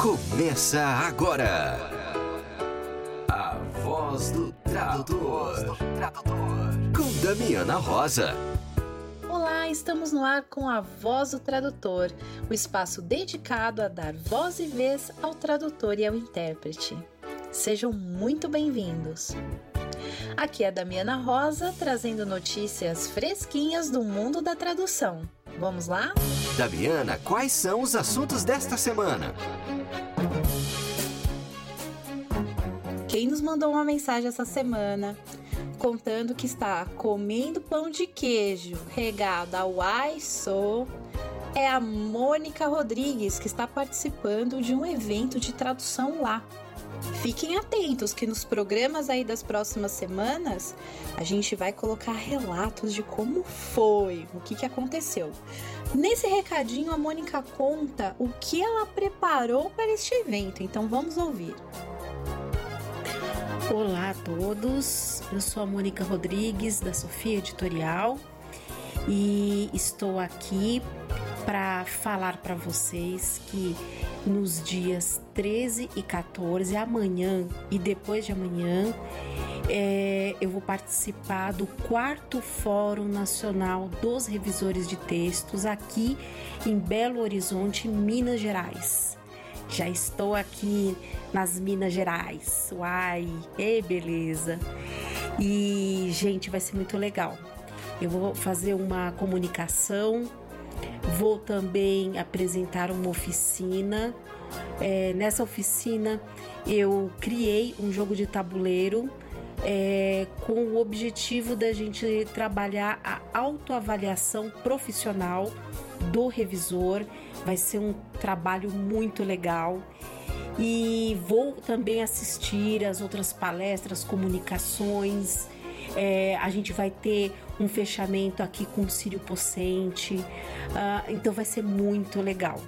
Começa agora. A voz do tradutor. Com Damiana Rosa. Olá, estamos no ar com a Voz do Tradutor, o espaço dedicado a dar voz e vez ao tradutor e ao intérprete. Sejam muito bem-vindos. Aqui é a Damiana Rosa trazendo notícias fresquinhas do mundo da tradução. Vamos lá? Damiana, quais são os assuntos desta semana? Quem nos mandou uma mensagem essa semana contando que está comendo pão de queijo regado ao ai sou é a Mônica Rodrigues, que está participando de um evento de tradução lá. Fiquem atentos que nos programas aí das próximas semanas a gente vai colocar relatos de como foi, o que, que aconteceu. Nesse recadinho a Mônica conta o que ela preparou para este evento, então vamos ouvir. Olá a todos, eu sou a Mônica Rodrigues da Sofia Editorial e estou aqui para falar para vocês que nos dias 13 e 14, amanhã e depois de amanhã, é, eu vou participar do quarto Fórum Nacional dos Revisores de Textos aqui em Belo Horizonte, Minas Gerais. Já estou aqui nas Minas Gerais. Uai, que beleza! E, gente, vai ser muito legal. Eu vou fazer uma comunicação Vou também apresentar uma oficina. É, nessa oficina eu criei um jogo de tabuleiro é, com o objetivo da gente trabalhar a autoavaliação profissional do revisor. Vai ser um trabalho muito legal. E vou também assistir as outras palestras, comunicações. É, a gente vai ter um fechamento aqui com o Sírio Pocente, uh, então vai ser muito legal.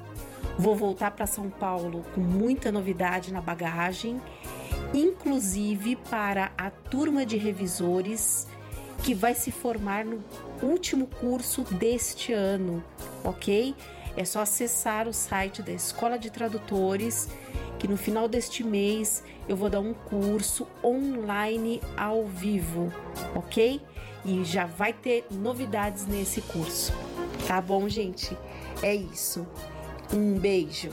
Vou voltar para São Paulo com muita novidade na bagagem, inclusive para a turma de revisores que vai se formar no último curso deste ano, ok? É só acessar o site da Escola de Tradutores que no final deste mês eu vou dar um curso online ao vivo, ok? E já vai ter novidades nesse curso. Tá bom, gente? É isso. Um beijo.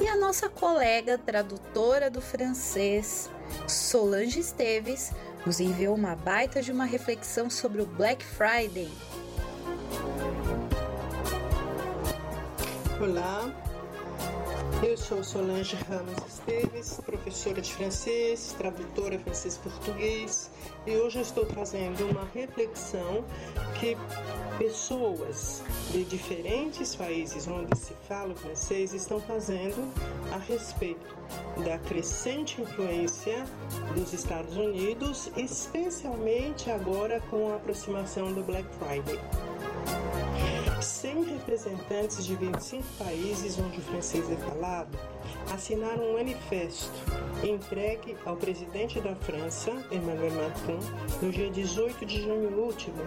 E a nossa colega tradutora do francês, Solange Esteves, nos enviou uma baita de uma reflexão sobre o Black Friday. Olá, eu sou Solange Ramos Esteves, professora de francês, tradutora francês-português, e hoje estou trazendo uma reflexão que pessoas de diferentes países onde se fala francês estão fazendo a respeito da crescente influência dos Estados Unidos, especialmente agora com a aproximação do Black Friday. 100 representantes de 25 países onde o francês é falado assinaram um manifesto entregue ao presidente da França, Emmanuel Macron, no dia 18 de junho último,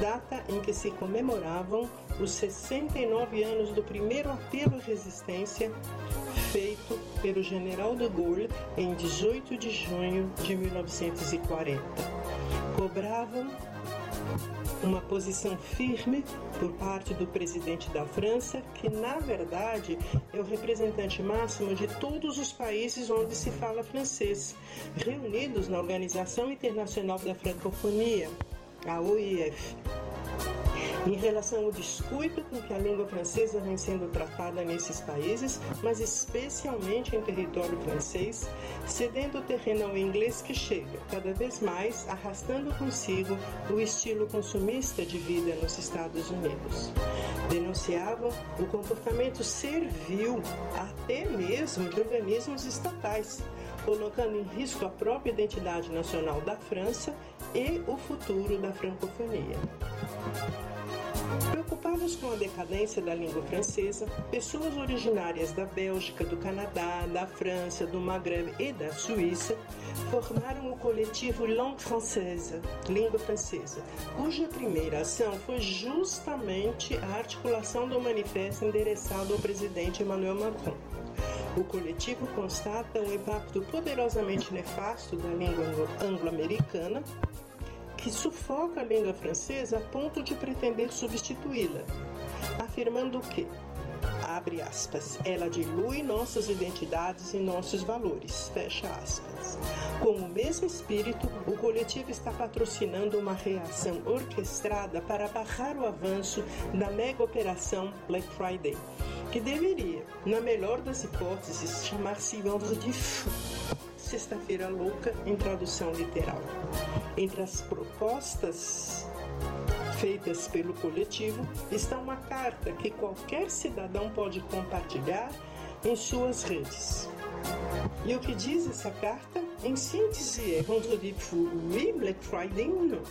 data em que se comemoravam os 69 anos do primeiro apelo à resistência feito pelo general de Gaulle em 18 de junho de 1940. Cobravam uma posição firme por parte do presidente da França, que na verdade é o representante máximo de todos os países onde se fala francês, reunidos na Organização Internacional da Francofonia, a OIF em relação ao descuido com que a língua francesa vem sendo tratada nesses países, mas especialmente em território francês, cedendo o terreno ao inglês que chega, cada vez mais arrastando consigo o estilo consumista de vida nos Estados Unidos. Denunciavam o comportamento servil até mesmo de organismos estatais, colocando em risco a própria identidade nacional da França e o futuro da francofonia. Preocupados com a decadência da língua francesa, pessoas originárias da Bélgica, do Canadá, da França, do Maghreb e da Suíça formaram o coletivo Langue Française, Língua Francesa, cuja primeira ação foi justamente a articulação do manifesto endereçado ao presidente Emmanuel Macron. O coletivo constata um impacto poderosamente nefasto da língua anglo-americana que sufoca a língua francesa a ponto de pretender substituí-la, afirmando que, abre aspas, ela dilui nossas identidades e nossos valores, fecha aspas. Com o mesmo espírito, o coletivo está patrocinando uma reação orquestrada para barrar o avanço da mega operação Black Friday, que deveria, na melhor das hipóteses, chamar-se Vendredi Fou Sexta-feira Louca em tradução literal. Entre as propostas feitas pelo coletivo está uma carta que qualquer cidadão pode compartilhar em suas redes. E o que diz essa carta? Em síntese, é Vendredi fou, oui, Black Friday, não.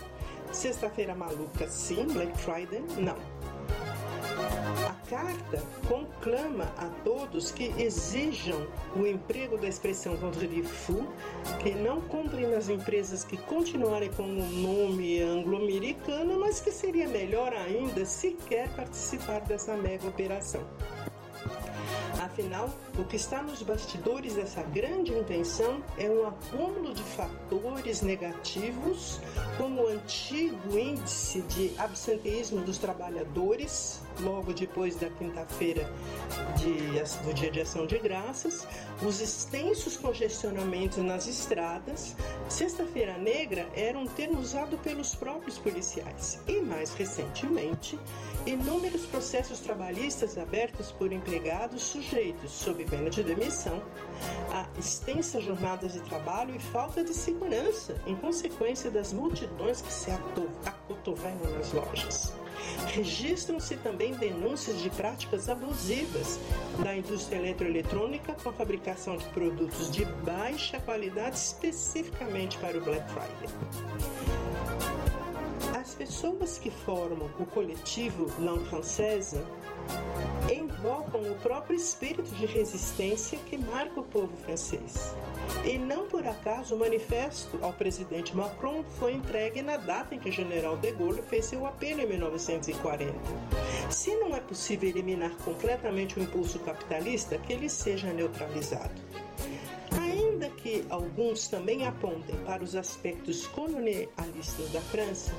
Sexta-feira maluca, sim, Black Friday, não carta conclama a todos que exijam o emprego da expressão vendredi fou, que não cumprem nas empresas que continuarem com o nome anglo-americano, mas que seria melhor ainda se quer participar dessa mega operação. Afinal, o que está nos bastidores dessa grande intenção é um acúmulo de fatores negativos, como o antigo índice de absenteísmo dos trabalhadores, logo depois da quinta-feira do Dia de Ação de Graças, os extensos congestionamentos nas estradas. Sexta-feira Negra era um termo usado pelos próprios policiais. E, mais recentemente, inúmeros processos trabalhistas abertos por empregados sujeitos, sob pena de demissão, a extensas jornadas de trabalho e falta de segurança em consequência das multidões que se acotovelam nas lojas. Registram-se também denúncias de práticas abusivas da indústria eletroeletrônica com a fabricação de produtos de baixa qualidade especificamente para o Black Friday. As pessoas que formam o coletivo Langue Française invocam o próprio espírito de resistência que marca o povo francês. E não por acaso o manifesto ao presidente Macron foi entregue na data em que o general de Gaulle fez seu apelo em 1940. Se não é possível eliminar completamente o impulso capitalista, que ele seja neutralizado. Ainda que alguns também apontem para os aspectos colonialistas da França,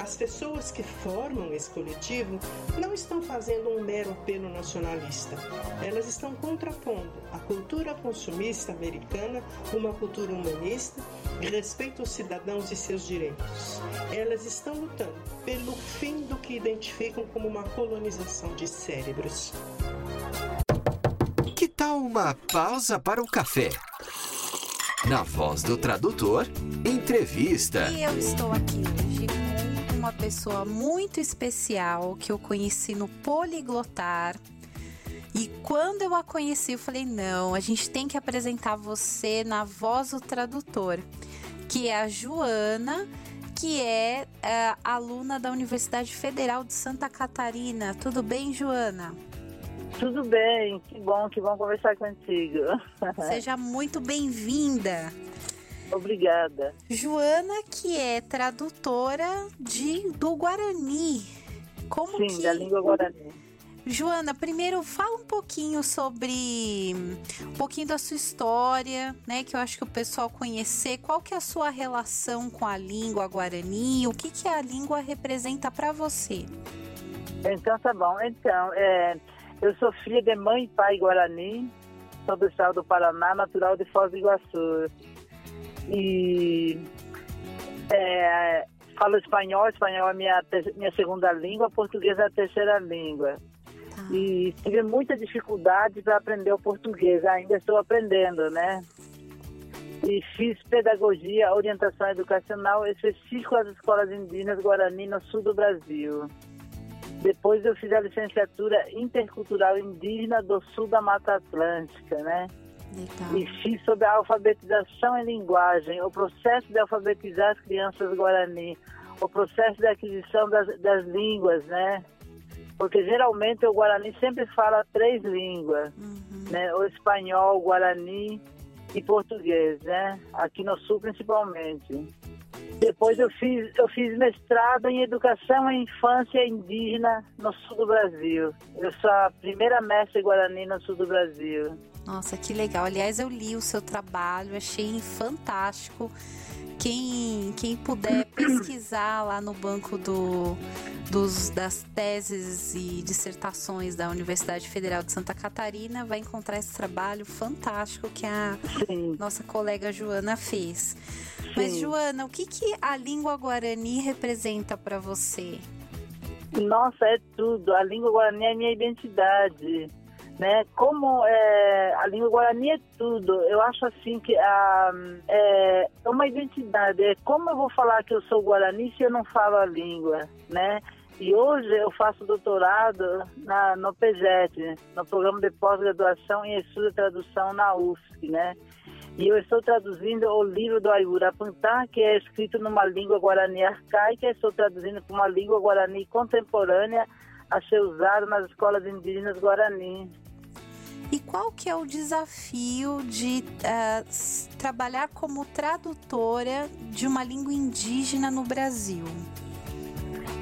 as pessoas que formam esse coletivo não estão fazendo um mero apelo nacionalista. Elas estão contrapondo a cultura consumista americana, uma cultura humanista, e respeito aos cidadãos e seus direitos. Elas estão lutando pelo fim do que identificam como uma colonização de cérebros. Que tal uma pausa para o café? Na voz do tradutor, entrevista. E eu estou aqui uma pessoa muito especial que eu conheci no Poliglotar. E quando eu a conheci, eu falei: não, a gente tem que apresentar você na voz do tradutor, que é a Joana, que é uh, aluna da Universidade Federal de Santa Catarina. Tudo bem, Joana? Tudo bem, que bom, que bom conversar contigo. Seja muito bem-vinda. Obrigada. Joana, que é tradutora de do Guarani. Como Sim, que... da língua Guarani. Joana, primeiro fala um pouquinho sobre um pouquinho da sua história, né? Que eu acho que o pessoal conhecer. Qual que é a sua relação com a língua Guarani? O que que a língua representa para você? Então tá bom. Então, é, eu sou filha de mãe e pai guarani, sou do estado do Paraná, natural de Foz do Iguaçu. E é, falo espanhol, espanhol é minha, minha segunda língua, português é a terceira língua. Tá. E tive muita dificuldade para aprender o português, ainda estou aprendendo, né? E fiz pedagogia, orientação educacional específica às escolas indígenas Guarani no sul do Brasil. Depois eu fiz a licenciatura intercultural indígena do sul da Mata Atlântica, né? Legal. E fiz sobre a alfabetização em linguagem, o processo de alfabetizar as crianças guarani, o processo de aquisição das, das línguas, né? Porque geralmente o Guarani sempre fala três línguas, uhum. né? O espanhol, o Guarani e português, né? Aqui no Sul principalmente. Depois eu fiz, eu fiz mestrado em Educação e Infância Indígena no Sul do Brasil. Eu sou a primeira mestre Guarani no Sul do Brasil. Nossa, que legal. Aliás, eu li o seu trabalho, achei fantástico. Quem, quem puder pesquisar lá no banco do, dos, das teses e dissertações da Universidade Federal de Santa Catarina vai encontrar esse trabalho fantástico que a Sim. nossa colega Joana fez. Sim. Mas, Joana, o que, que a língua guarani representa para você? Nossa, é tudo. A língua guarani é a minha identidade né? Como é, a língua guarani é tudo, eu acho assim que a, é, é uma identidade. É como eu vou falar que eu sou guarani se eu não falo a língua, né? E hoje eu faço doutorado na, no PEGET, no Programa de Pós-Graduação em Estudo e Tradução na UFSC, né? E eu estou traduzindo o livro do Ayura Pantá, que é escrito numa língua guarani arcaica, estou traduzindo para uma língua guarani contemporânea a ser usada nas escolas indígenas guarani. E qual que é o desafio de uh, trabalhar como tradutora de uma língua indígena no Brasil?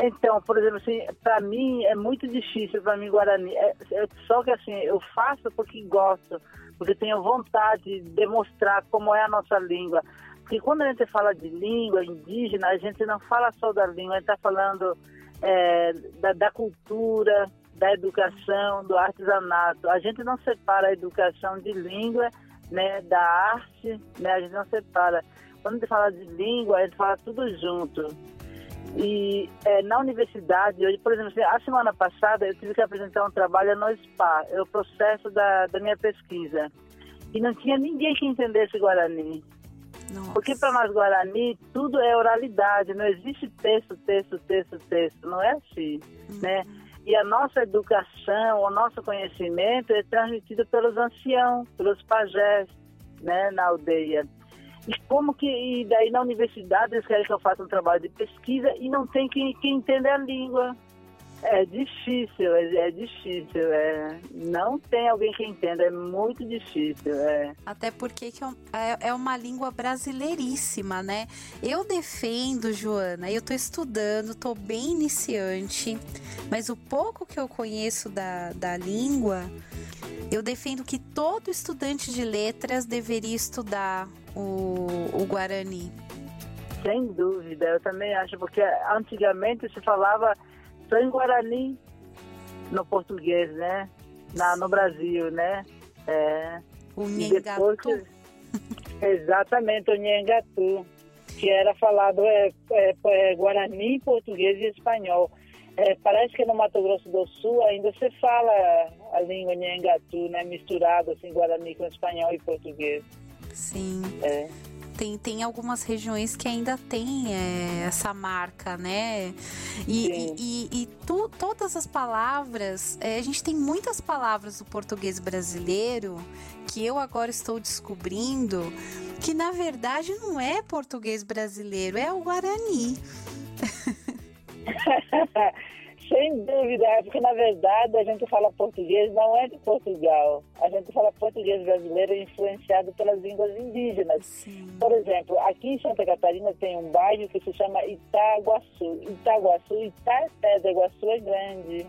Então, por exemplo, assim, para mim é muito difícil para mim Guarani. É, é, só que assim, eu faço porque gosto, porque tenho vontade de demonstrar como é a nossa língua. Porque quando a gente fala de língua indígena, a gente não fala só da língua, a gente está falando é, da, da cultura, da educação, do artesanato. A gente não separa a educação de língua, né, da arte, né, a gente não separa. Quando a gente fala de língua, a gente fala tudo junto. E é, na universidade, hoje, por exemplo, a semana passada eu tive que apresentar um trabalho no SPA, é o processo da, da minha pesquisa. E não tinha ninguém que entendesse Guarani. Nossa. Porque para nós Guarani, tudo é oralidade, não existe texto, texto, texto, texto. Não é assim, uhum. né? E a nossa educação, o nosso conhecimento é transmitido pelos anciãos, pelos pajés, né, na aldeia. E como que, e daí na universidade eles querem que eu faça um trabalho de pesquisa e não tem quem, quem entenda a língua. É difícil, é, é difícil. É, não tem alguém que entenda, é muito difícil. É. Até porque é, é uma língua brasileiríssima, né? Eu defendo, Joana, eu tô estudando, tô bem iniciante, mas o pouco que eu conheço da, da língua, eu defendo que todo estudante de letras deveria estudar o, o Guarani. Sem dúvida, eu também acho, porque antigamente se falava só em Guarani, no português, né? Na, no Brasil, né? É, o Nhengatu. Exatamente, o Nhengatu, que era falado é, é, é, Guarani, português e espanhol. É, parece que no Mato Grosso do Sul ainda se fala a língua Nhengatu, né? Misturado assim, Guarani com espanhol e português. Sim. É tem, tem algumas regiões que ainda tem é, essa marca, né? E, e, e, e tu, todas as palavras, é, a gente tem muitas palavras do português brasileiro que eu agora estou descobrindo que na verdade não é português brasileiro, é o Guarani. Sem dúvida, é porque na verdade a gente fala português não é de Portugal. A gente fala português brasileiro influenciado pelas línguas indígenas. Sim. Por exemplo, aqui em Santa Catarina tem um bairro que se chama Itaguaçu. Itaguaçu, Ita é pedra, Iguaçu é grande.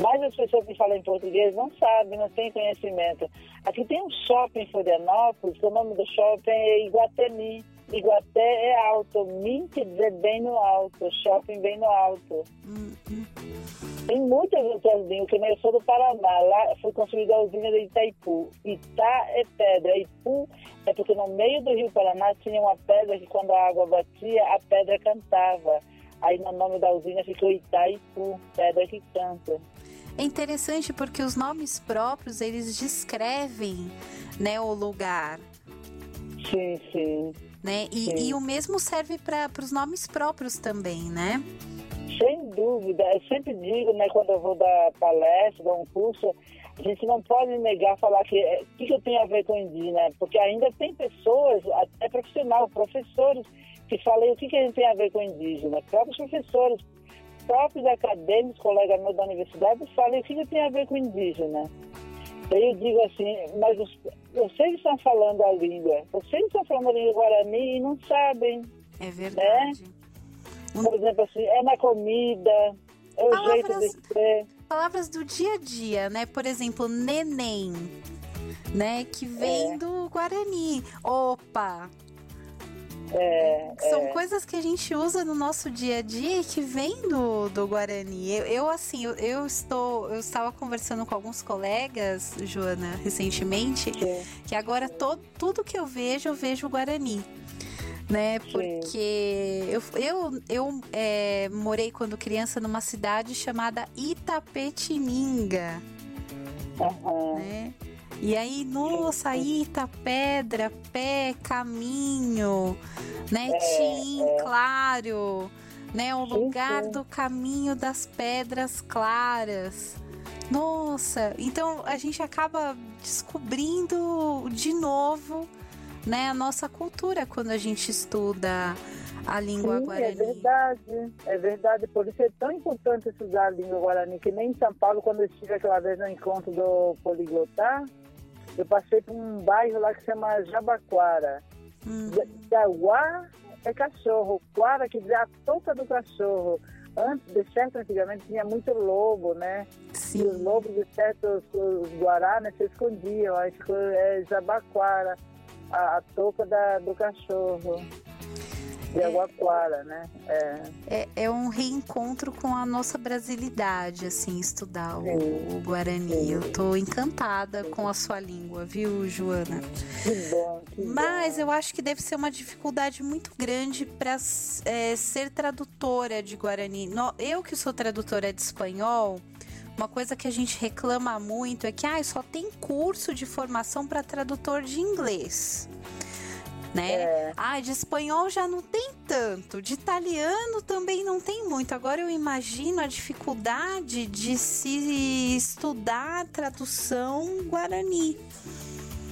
Mas as pessoas que falam em português não sabem, não têm conhecimento. Aqui tem um shopping em Florianópolis, que o nome do shopping é Iguatemi. Iguaté é alto, Min quer dizer bem no alto, shopping bem no alto. Tem muitas outras nem eu sou do Paraná, lá foi construída a usina de Itaipu. Itá é pedra, Ipu é porque no meio do rio Paraná tinha uma pedra que quando a água batia, a pedra cantava. Aí no nome da usina ficou Itaipu, pedra que canta. É interessante porque os nomes próprios, eles descrevem né, o lugar. Sim, sim né? E, e o mesmo serve para os nomes próprios também, né? Sem dúvida. Eu sempre digo, né, quando eu vou dar palestra, dar um curso, a gente não pode negar falar que o eh, que, que eu tenho a ver com indígena, porque ainda tem pessoas, até profissional, professores, que falei o que, que a gente tem a ver com indígena. Próprios professores, próprios acadêmicos, colegas meus da universidade, falei o que, que tem a ver com indígena. Daí eu digo assim, mas os, vocês estão falando a língua, vocês estão falando a língua guarani e não sabem. É verdade. Né? Por exemplo, assim, é na comida, é o palavras, jeito de ser. Palavras do dia a dia, né? Por exemplo, neném, né? Que vem é. do Guarani. Opa, é, São é. coisas que a gente usa no nosso dia a dia e que vem do, do Guarani. Eu, eu assim, eu, eu, estou, eu estava conversando com alguns colegas, Joana, recentemente, Sim. que agora todo, tudo que eu vejo, eu vejo Guarani né? Porque eu, eu, eu é, morei quando criança numa cidade chamada Itapetininga. Uhum. Né? E aí, nossa, Ita, pedra, pé, caminho, né? É, Tim, é. claro, né? O lugar do caminho das pedras claras. Nossa, então a gente acaba descobrindo de novo né, a nossa cultura quando a gente estuda a língua Sim, é guarani. É verdade, é verdade. Por isso é tão importante estudar a língua guarani, que nem em São Paulo, quando eu estive aquela vez no encontro do Poliglotar, eu passei por um bairro lá que se chama Jabaquara. Hum. Jaguar é cachorro, quara que diz a touca do cachorro. Antes, de certo, antigamente tinha muito lobo, né? Sim. E os lobos, de certo, os, os guará, né, se escondiam. Aí ficou é, Jabaquara a, a touca da, do cachorro. De Aguaquara, né? É. é. É, um reencontro com a nossa brasilidade, assim, estudar o, o Guarani. Sim. Eu tô encantada com a sua língua, viu, Joana? Que bom. Que Mas bom. eu acho que deve ser uma dificuldade muito grande para é, ser tradutora de Guarani. Eu que sou tradutora de espanhol, uma coisa que a gente reclama muito é que ah, só tem curso de formação para tradutor de inglês. Né? É. Ah, de espanhol já não tem tanto, de italiano também não tem muito. Agora eu imagino a dificuldade de se estudar tradução guarani.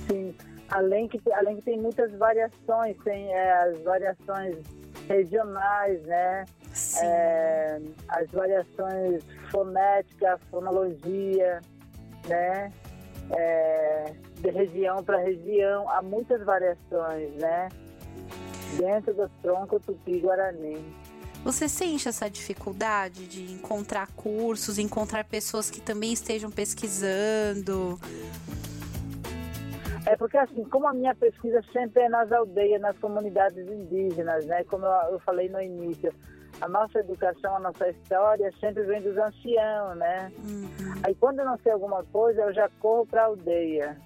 Sim, além que, além que tem muitas variações, tem é, as variações regionais, né? É, as variações fonéticas, fonologia, né? É, de região para região, há muitas variações, né? Dentro do tronco tupi-guarani. Você sente essa dificuldade de encontrar cursos, encontrar pessoas que também estejam pesquisando? É porque assim, como a minha pesquisa sempre é nas aldeias, nas comunidades indígenas, né? Como eu, eu falei no início, a nossa educação, a nossa história sempre vem dos anciãos, né? Uhum. Aí quando eu não sei alguma coisa, eu já corro para a aldeia.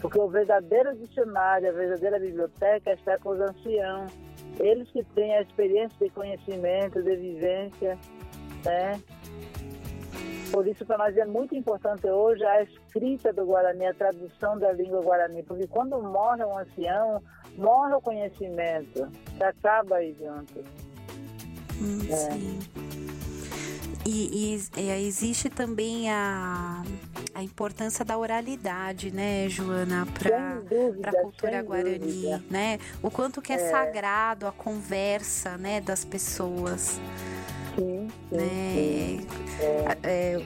Porque o verdadeiro dicionário, a verdadeira biblioteca está com os anciãos. Eles que têm a experiência de conhecimento, de vivência, né? Por isso, para nós é muito importante hoje a escrita do Guarani, a tradução da língua Guarani, porque quando morre um ancião, morre o conhecimento, acaba aí junto. Hum, é. Sim. E, e, e, existe também a, a importância da oralidade, né, Joana, para a cultura guarani, dúvida. né? O quanto que é, é, sagrado a conversa, né, das pessoas. Sim, sim, né? Sim. É. É,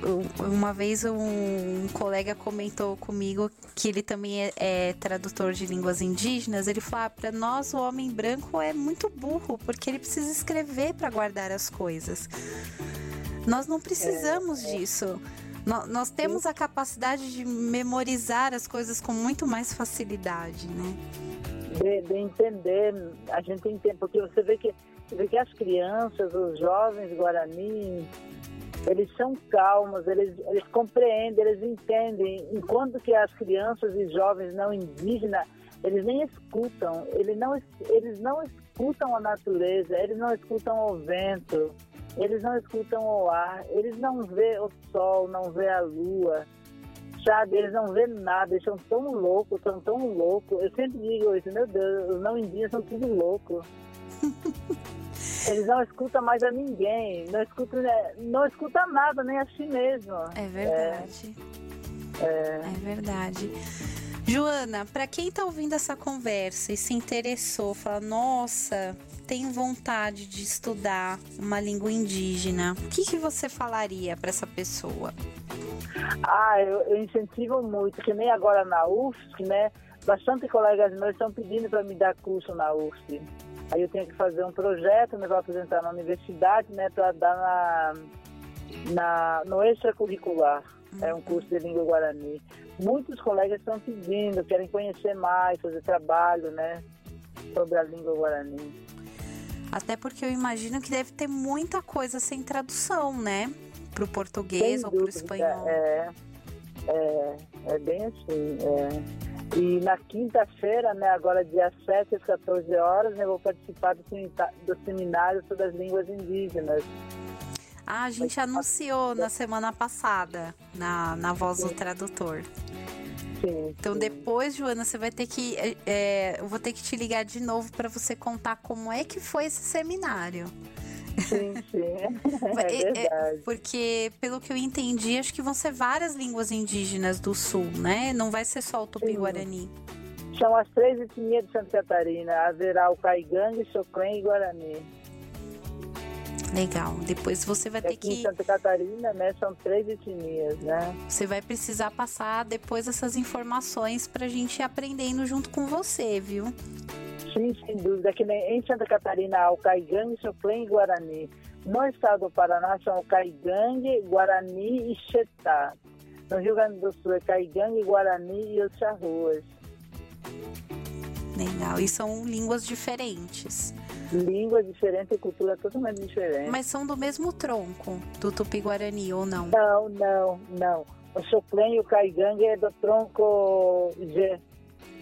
uma vez um, colega comentou comigo que ele também é, é tradutor de línguas indígenas. Ele falou: ah, para nós o homem branco é muito burro porque ele precisa escrever para guardar as coisas. Nós não precisamos é, é. disso. Nós temos a capacidade de memorizar as coisas com muito mais facilidade, né? De, de entender, a gente entende, porque você vê que você vê que as crianças, os jovens guarani, eles são calmos, eles, eles compreendem, eles entendem, enquanto que as crianças e jovens não indígenas, eles nem escutam, eles não, eles não escutam a natureza, eles não escutam o vento, eles não escutam o ar, eles não vê o sol, não vê a lua, sabe? Eles não vê nada, eles são tão loucos, são tão loucos. Eu sempre digo isso, meu Deus, os não indígenas são tudo loucos. Eles não escutam mais a ninguém, não escutam, né, não escuta nada, nem a si mesmo. É verdade. É, é. é verdade. Joana, para quem está ouvindo essa conversa e se interessou, fala, nossa, tem vontade de estudar uma língua indígena, o que, que você falaria para essa pessoa? Ah, eu, eu, incentivo muito, que nem agora na UFSC, né? Bastante colegas meus estão pedindo para me dar curso na UFSC. Aí eu tenho que fazer um projeto, né, para apresentar na universidade, né, para dar na, na, no extracurricular. É um curso de língua guarani. Muitos colegas estão pedindo, querem conhecer mais, fazer trabalho, né, sobre a língua guarani. Até porque eu imagino que deve ter muita coisa sem tradução, né? Para o português ou para o espanhol. É, é, é bem assim. É. E na quinta-feira, né, agora dia 7 às 14 horas, né, eu vou participar do, do seminário sobre as línguas indígenas. Ah, a gente anunciou na semana passada, na, na voz do tradutor. Sim, então sim. depois, Joana, você vai ter que. É, é eu vou ter que te ligar de novo para você contar como é que foi esse seminário. Sim, sim. É, é verdade. porque, pelo que eu entendi, acho que vão ser várias línguas indígenas do sul, né? Não vai ser só o tupi-guarani. São as três etnias de Santa Catarina. Haverá o caigangue, choclen e guarani. Legal. Depois você vai ter Aqui que. Em Santa Catarina, né? São três etnias, né? Você vai precisar passar depois essas informações para a gente ir aprendendo junto com você, viu? Sim, sem dúvida. Aqui em Santa Catarina há o Caigangue, Choclen e Guarani. No estado do Paraná são o Caigangue, Guarani e Xetá. No Rio Grande do Sul é Caigangue, Guarani e os Charruas. Legal. E são línguas diferentes língua diferente e cultura totalmente diferente. Mas são do mesmo tronco do Tupi-Guarani ou não? Não, não, não. O Choplen e o Caigangue é do tronco G.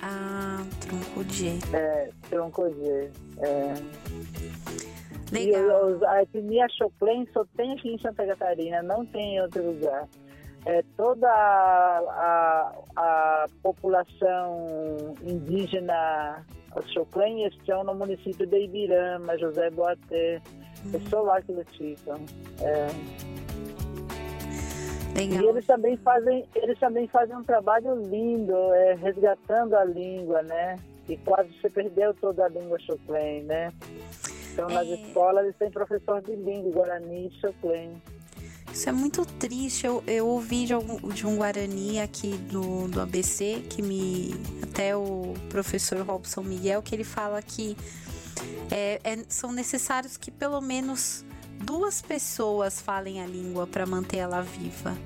Ah, tronco G. É, tronco G. É. Legal. E a etnia Choplen só tem aqui em Santa Catarina, não tem em outro lugar. É, toda a, a, a população indígena os Choclen estão no município de Ibirama, José Boaté. Hum. É só lá que eles ficam. É. Legal. E eles também fazem, eles também fazem um trabalho lindo, é, resgatando a língua, né? E quase se perdeu toda a língua Choclen, né? Então, nas é... escolas, eles têm professor de língua, Guarani e Choclen. Isso é muito triste. Eu, eu ouvi de, algum, de um Guarani aqui do, do ABC, que me. Até o professor Robson Miguel, que ele fala que é, é, são necessários que pelo menos duas pessoas falem a língua para manter ela viva.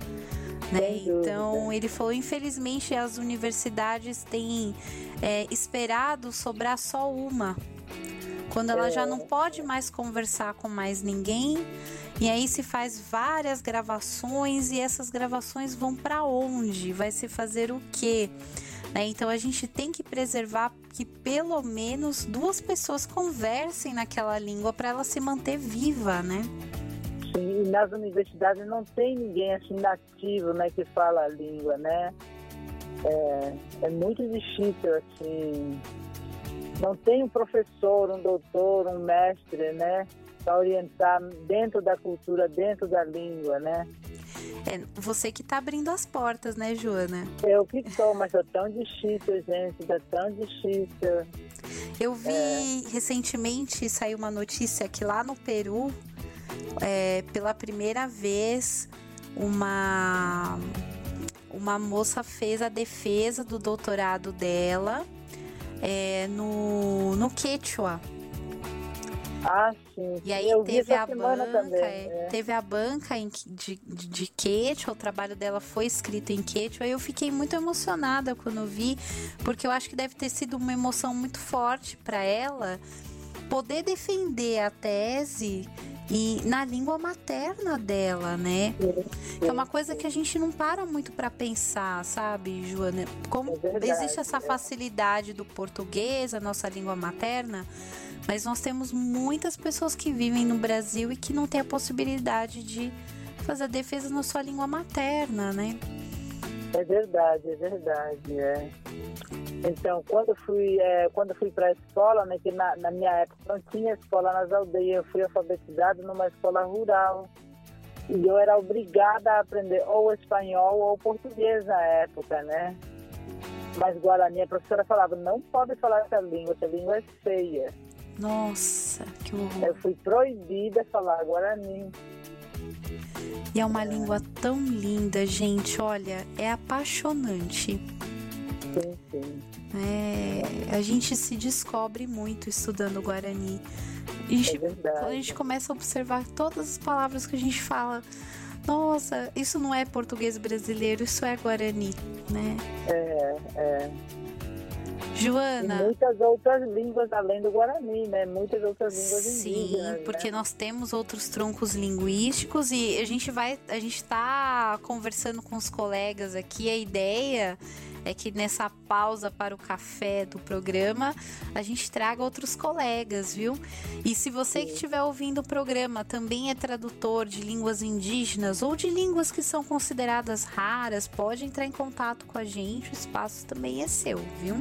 Né? Então ele falou, infelizmente as universidades têm é, esperado sobrar só uma. Quando ela já não é. pode mais conversar com mais ninguém, e aí se faz várias gravações e essas gravações vão para onde? Vai se fazer o quê? Né? Então a gente tem que preservar que pelo menos duas pessoas conversem naquela língua para ela se manter viva, né? Sim, e nas universidades não tem ninguém assim nativo, né, que fala a língua, né? É, é muito difícil assim. Não tem um professor, um doutor, um mestre, né? para orientar dentro da cultura, dentro da língua, né? É você que está abrindo as portas, né, Joana? Eu que sou, mas é tão difícil, gente, é tão difícil. Eu vi é... recentemente saiu uma notícia que lá no Peru, é, pela primeira vez, uma uma moça fez a defesa do doutorado dela é, no, no Quechua. Ah, sim. E aí eu teve a banca, também, é, teve a banca em, de, de, de Quechua, o trabalho dela foi escrito em Quechua. Eu fiquei muito emocionada quando vi, porque eu acho que deve ter sido uma emoção muito forte para ela poder defender a tese e na língua materna dela, né? É uma coisa que a gente não para muito para pensar, sabe, Joana? Como é verdade, existe essa facilidade do português, a nossa língua materna, mas nós temos muitas pessoas que vivem no Brasil e que não têm a possibilidade de fazer a defesa na sua língua materna, né? É verdade, é verdade, é. Então, quando fui, é, quando fui para a escola, né, que na, na, minha época não tinha escola nas aldeias, eu fui alfabetizado numa escola rural. E eu era obrigada a aprender ou espanhol ou português na época, né? Mas Guarani, a professora falava, não pode falar essa língua, essa língua é feia. Nossa. Que horror. Eu fui proibida de falar Guarani. E é uma língua tão linda, gente. Olha, é apaixonante. Sim, sim. É, a gente se descobre muito estudando Guarani. A gente, É a gente começa a observar todas as palavras que a gente fala, nossa, isso não é português brasileiro, isso é Guarani, né? É, é. E Joana, muitas outras línguas além do Guarani, né? Muitas outras línguas sim, indígenas. porque né? nós temos outros troncos linguísticos e a gente vai, a gente tá conversando com os colegas aqui, a ideia é que nessa pausa para o café do programa a gente traga outros colegas, viu? E se você que estiver ouvindo o programa também é tradutor de línguas indígenas ou de línguas que são consideradas raras, pode entrar em contato com a gente, o espaço também é seu, viu?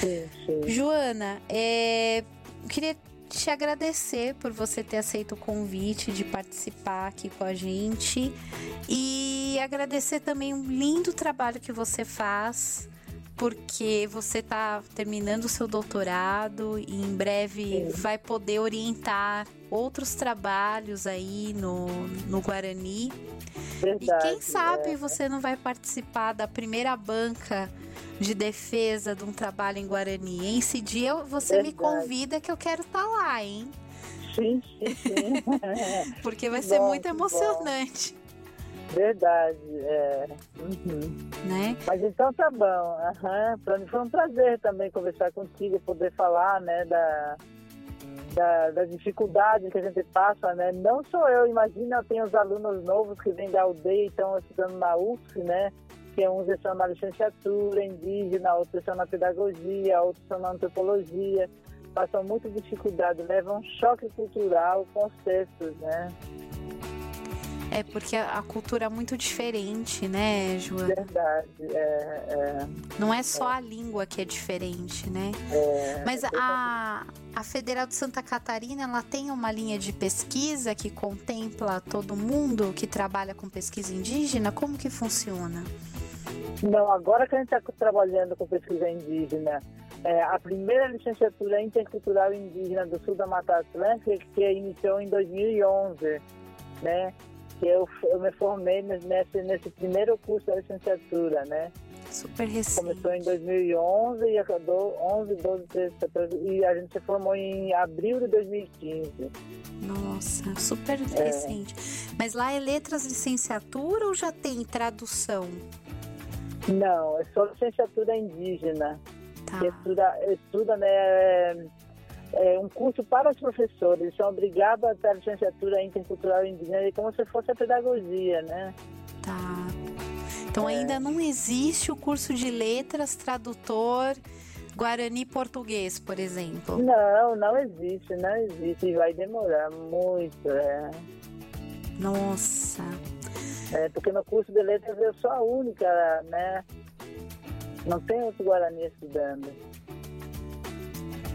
Sim, sim. Joana, é, eu queria te agradecer por você ter aceito o convite de participar aqui com a gente e agradecer também o lindo trabalho que você faz. Porque você está terminando o seu doutorado e em breve vai poder orientar outros trabalhos aí no, no Guarani. E Verdade. quem sabe é. você não vai participar da primeira banca de defesa de um trabalho em Guarani, hein? Esse dia você me Verdade. convida que eu quero estar lá, hein? Sim, sim, sim. Porque vai ser bom, muito emocionante, Verdade, é. Uhum. né? Mas então tá bom. Aham. Para mim foi um prazer também conversar contigo, poder falar, né, da, da, das dificuldades que a gente passa, né? Não sou eu, imagina, eu tenho os alunos novos que vêm da aldeia e estão estudando na UFSC, né? Que uns estão na licenciatura indígena, outros estão na pedagogia, outros estão na antropologia. Passam muita dificuldade, levam um choque cultural com os textos, né? É porque a cultura é muito diferente, né, Joana? Verdade, é, Não é só a língua que é diferente, né? é, é, Mas a, a Federal de Santa Catarina, ela tem uma linha de pesquisa que contempla todo mundo que trabalha com pesquisa indígena? Como que funciona? Não, agora que a gente está trabalhando com pesquisa indígena, é, a primeira licenciatura intercultural indígena do sul da Mata Atlântica, que iniciou em 2011, né? Eu, eu me formei nesse, nesse primeiro curso da licenciatura, né? Super recente. Começou em 2011 e acabou 11, 12, 13, 14, e a gente se formou em abril de 2015. Nossa, super recente. Mas lá é letras licenciatura ou já tem tradução? Não, é só licenciatura indígena. Tá. que estuda, estuda né, é, um curso para os professores, são obrigados a ter licenciatura intercultural indígena, como se fosse a pedagogia, né? Tá. Então É. ainda não existe o curso de letras tradutor Guarani português, por exemplo. Não, não existe, não existe, e vai demorar muito, é, Nossa. É, porque no curso de letras eu sou a única, né? Não tem outro Guarani estudando.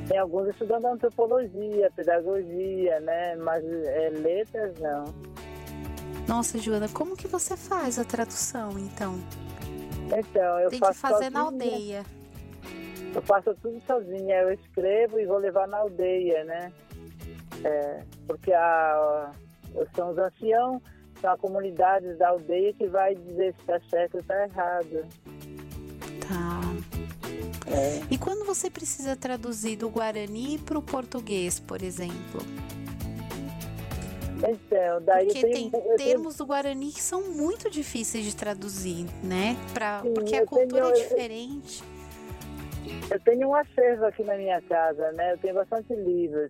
Tem alguns estudando antropologia, pedagogia, né? Mas é, letras não. Nossa, Joana, como que você faz a tradução, então? Então, eu Tem que faço fazer na sozinha. aldeia. Eu faço tudo sozinha, eu escrevo e vou levar na aldeia, né? É, porque a, são os anciãos, são a comunidade da aldeia que vai dizer se está certo ou está errado. É. E quando você precisa traduzir do Guarani para o português, por exemplo? Então, daí Porque eu tem tenho, eu tenho termos do Guarani que são muito difíceis de traduzir, né? Pra, Sim, porque a eu tenho- cultura é eu- diferente. Eu tenho um acervo aqui na minha casa, né? Eu tenho bastante livros.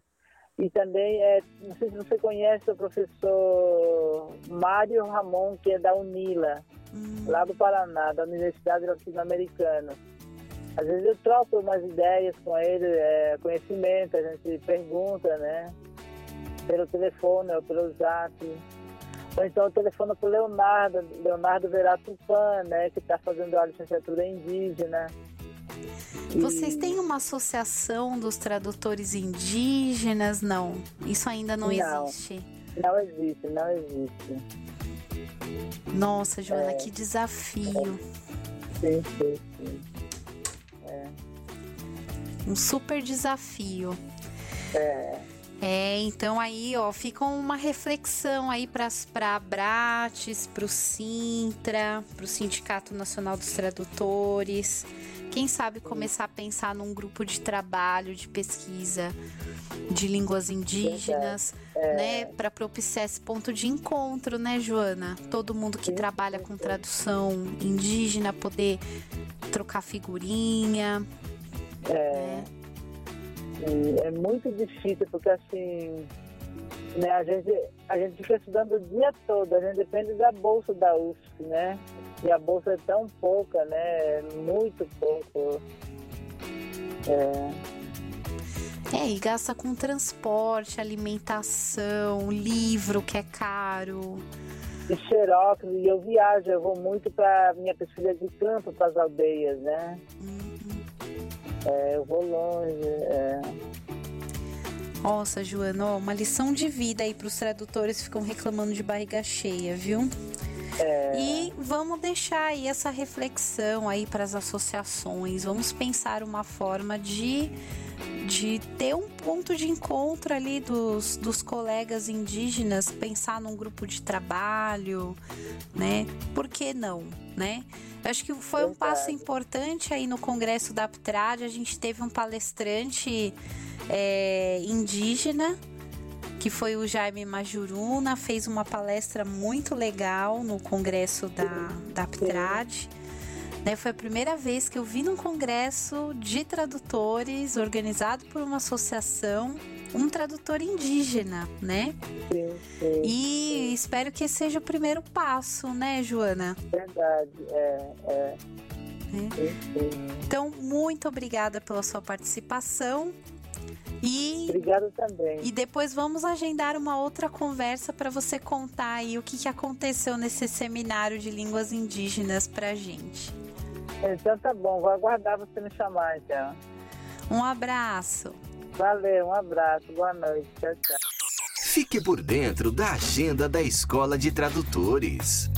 E também, é, não sei se você conhece o professor Mário Ramon, que é da UNILA, Hum, lá do Paraná, da Universidade Latino-Americana. Às vezes eu troco umas ideias com ele, é, conhecimento, a gente pergunta, né? Pelo telefone ou pelo zap. Ou então eu telefono para o Leonardo, Leonardo Verato Pan, né? Que está fazendo a licenciatura indígena. Vocês têm uma associação dos tradutores indígenas? Não, isso ainda não, Não. existe. Não existe, não existe. Nossa, Joana, É. que desafio. Sim, sim, sim. Um super desafio. É, É, então aí, ó, fica uma reflexão aí para a Brates, para o Sintra, para o Sindicato Nacional dos Tradutores. Quem sabe começar a pensar num grupo de trabalho, de pesquisa de línguas indígenas, é. né, para propiciar esse ponto de encontro, né, Joana? Todo mundo que trabalha com tradução indígena poder trocar figurinha. É. É muito difícil, porque assim, né, a, gente, a gente fica estudando o dia todo, a gente depende da bolsa da UFSC, né? E a bolsa é tão pouca, né? Muito pouco. É. É, e gasta com transporte, alimentação, livro que é caro. E xerox, e eu viajo, eu vou muito para minha pesquisa de campo, para as aldeias, né? Uhum. É, eu vou longe. É. Nossa, Joana, ó, uma lição de vida aí para os tradutores que ficam reclamando de barriga cheia, viu? É... E vamos deixar aí essa reflexão aí para as associações. Vamos pensar uma forma de de ter um ponto de encontro ali dos, dos colegas indígenas, pensar num grupo de trabalho, né? Por que não, né? Acho que foi um passo importante aí no Congresso da Aptrad. A gente teve um palestrante é, indígena, que foi o Jaime Majuruna, fez uma palestra muito legal no Congresso da, da Aptrad. Né, foi a primeira vez que eu vi num congresso de tradutores organizado por uma associação um tradutor indígena, né? Sim, sim, e sim. espero que esse seja o primeiro passo, né, Joana? Verdade, é. é. é. Então, muito obrigada pela sua participação. E, Obrigado também. E depois vamos agendar uma outra conversa para você contar aí o que, que aconteceu nesse seminário de línguas indígenas pra gente. Então tá bom, vou aguardar você me chamar então. Um abraço. Valeu, um abraço, boa noite, tchau, tchau. Fique por dentro da agenda da Escola de Tradutores.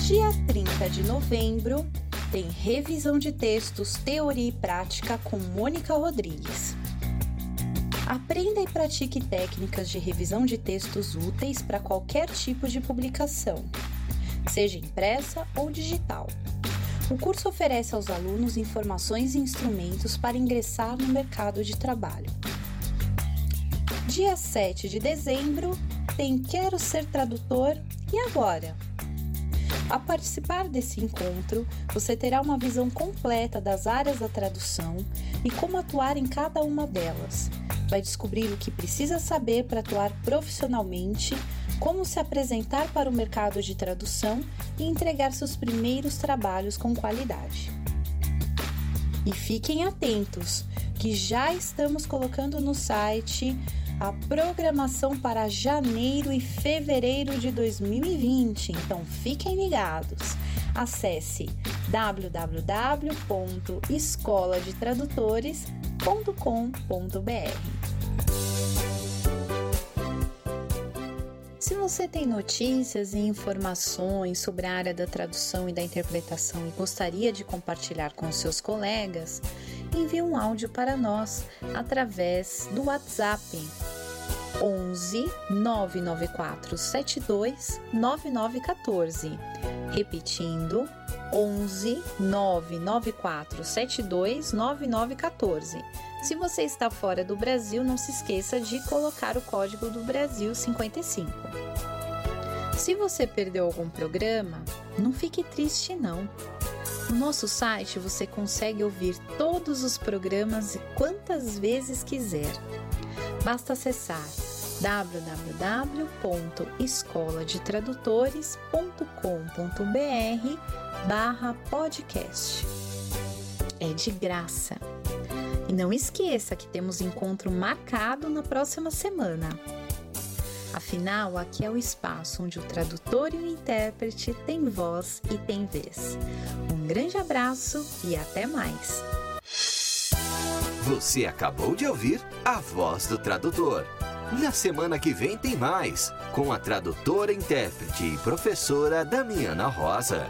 Dia 30 de novembro tem revisão de textos, teoria e prática com Mônica Rodrigues. Aprenda e pratique técnicas de revisão de textos úteis para qualquer tipo de publicação, seja impressa ou digital. O curso oferece aos alunos informações e instrumentos para ingressar no mercado de trabalho. Dia 7 de dezembro tem Quero Ser Tradutor e Agora? Ao participar desse encontro, você terá uma visão completa das áreas da tradução e como atuar em cada uma delas. Vai descobrir o que precisa saber para atuar profissionalmente como se apresentar para o mercado de tradução e entregar seus primeiros trabalhos com qualidade. E fiquem atentos, que já estamos colocando no site a programação para janeiro e fevereiro de 2020, então fiquem ligados. Acesse www.escoladetradutores.com.br. Se você tem notícias e informações sobre a área da tradução e da interpretação e gostaria de compartilhar com seus colegas, envie um áudio para nós através do WhatsApp 11 994 72 9914. Repetindo, 11 994 72 9914. Se você está fora do Brasil, não se esqueça de colocar o código do Brasil 55. Se você perdeu algum programa, não fique triste não. No nosso site você consegue ouvir todos os programas e quantas vezes quiser. Basta acessar www.escoladetradutores.com.br barra podcast. É de graça. E não esqueça que temos encontro marcado na próxima semana. Afinal, aqui é o espaço onde o tradutor e o intérprete têm voz e têm vez. Um grande abraço e até mais! Você acabou de ouvir a voz do tradutor. Na semana que vem tem mais, com a tradutora, intérprete e professora Damiana Rosa.